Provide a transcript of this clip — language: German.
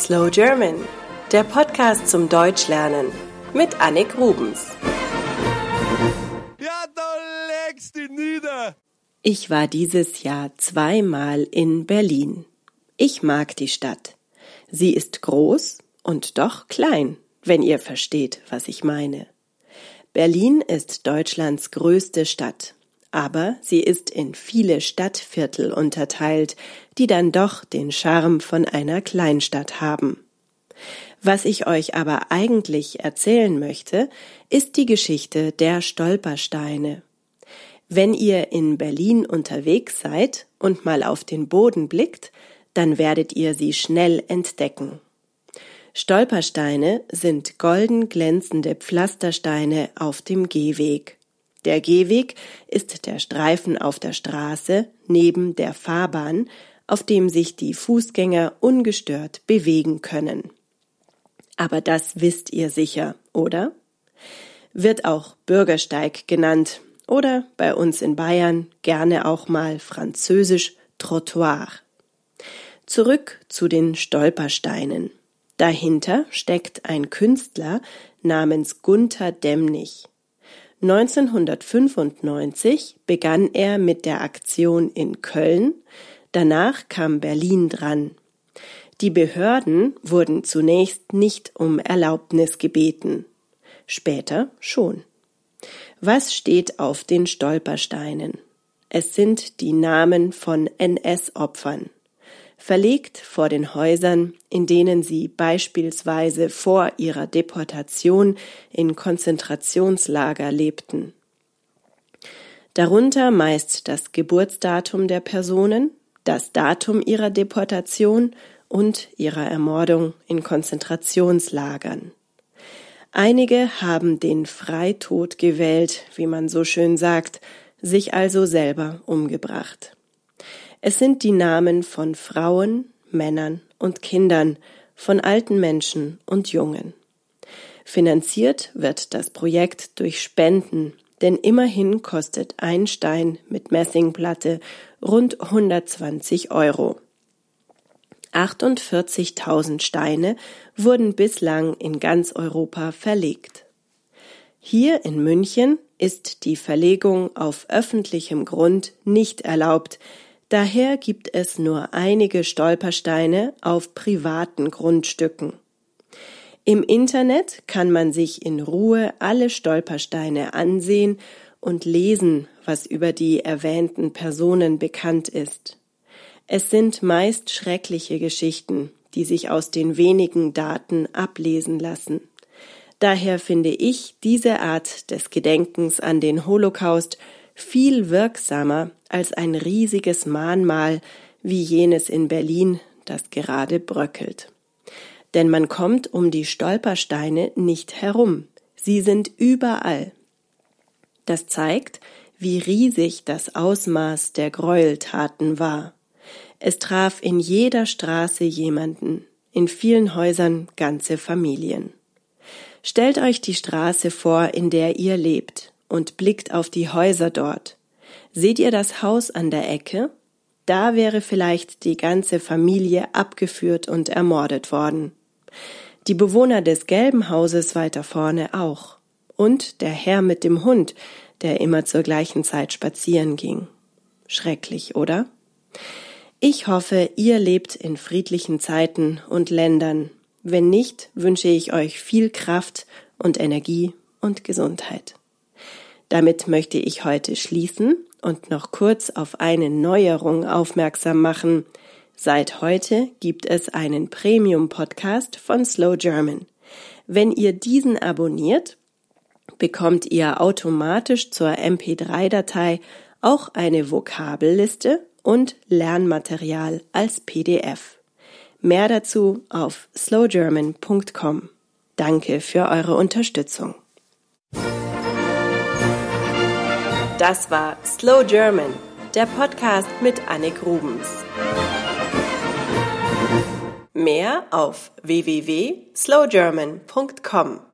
Slow German, der Podcast zum Deutschlernen mit Annik Rubens. Ja, da legst du nieder. Ich war dieses Jahr zweimal in Berlin. Ich mag die Stadt. Sie ist groß und doch klein, wenn ihr versteht, was ich meine. Berlin ist Deutschlands größte Stadt aber sie ist in viele Stadtviertel unterteilt, die dann doch den Charme von einer Kleinstadt haben. Was ich euch aber eigentlich erzählen möchte, ist die Geschichte der Stolpersteine. Wenn ihr in Berlin unterwegs seid und mal auf den Boden blickt, dann werdet ihr sie schnell entdecken. Stolpersteine sind golden glänzende Pflastersteine auf dem Gehweg. Der Gehweg ist der Streifen auf der Straße neben der Fahrbahn, auf dem sich die Fußgänger ungestört bewegen können. Aber das wisst ihr sicher, oder? Wird auch Bürgersteig genannt oder bei uns in Bayern gerne auch mal französisch Trottoir. Zurück zu den Stolpersteinen. Dahinter steckt ein Künstler namens Gunther Demnig. 1995 begann er mit der Aktion in Köln, danach kam Berlin dran. Die Behörden wurden zunächst nicht um Erlaubnis gebeten, später schon. Was steht auf den Stolpersteinen? Es sind die Namen von NS-Opfern verlegt vor den Häusern, in denen sie beispielsweise vor ihrer Deportation in Konzentrationslager lebten. Darunter meist das Geburtsdatum der Personen, das Datum ihrer Deportation und ihrer Ermordung in Konzentrationslagern. Einige haben den Freitod gewählt, wie man so schön sagt, sich also selber umgebracht. Es sind die Namen von Frauen, Männern und Kindern, von alten Menschen und Jungen. Finanziert wird das Projekt durch Spenden, denn immerhin kostet ein Stein mit Messingplatte rund 120 Euro. 48.000 Steine wurden bislang in ganz Europa verlegt. Hier in München ist die Verlegung auf öffentlichem Grund nicht erlaubt, Daher gibt es nur einige Stolpersteine auf privaten Grundstücken. Im Internet kann man sich in Ruhe alle Stolpersteine ansehen und lesen, was über die erwähnten Personen bekannt ist. Es sind meist schreckliche Geschichten, die sich aus den wenigen Daten ablesen lassen. Daher finde ich diese Art des Gedenkens an den Holocaust viel wirksamer als ein riesiges Mahnmal wie jenes in Berlin, das gerade bröckelt. Denn man kommt um die Stolpersteine nicht herum, sie sind überall. Das zeigt, wie riesig das Ausmaß der Gräueltaten war. Es traf in jeder Straße jemanden, in vielen Häusern ganze Familien. Stellt euch die Straße vor, in der ihr lebt, und blickt auf die Häuser dort. Seht ihr das Haus an der Ecke? Da wäre vielleicht die ganze Familie abgeführt und ermordet worden. Die Bewohner des gelben Hauses weiter vorne auch. Und der Herr mit dem Hund, der immer zur gleichen Zeit spazieren ging. Schrecklich, oder? Ich hoffe, ihr lebt in friedlichen Zeiten und Ländern. Wenn nicht, wünsche ich euch viel Kraft und Energie und Gesundheit. Damit möchte ich heute schließen und noch kurz auf eine Neuerung aufmerksam machen. Seit heute gibt es einen Premium-Podcast von Slow German. Wenn ihr diesen abonniert, bekommt ihr automatisch zur MP3-Datei auch eine Vokabelliste und Lernmaterial als PDF. Mehr dazu auf slowgerman.com. Danke für eure Unterstützung. Das war Slow German, der Podcast mit Annik Rubens. Mehr auf www.slowgerman.com.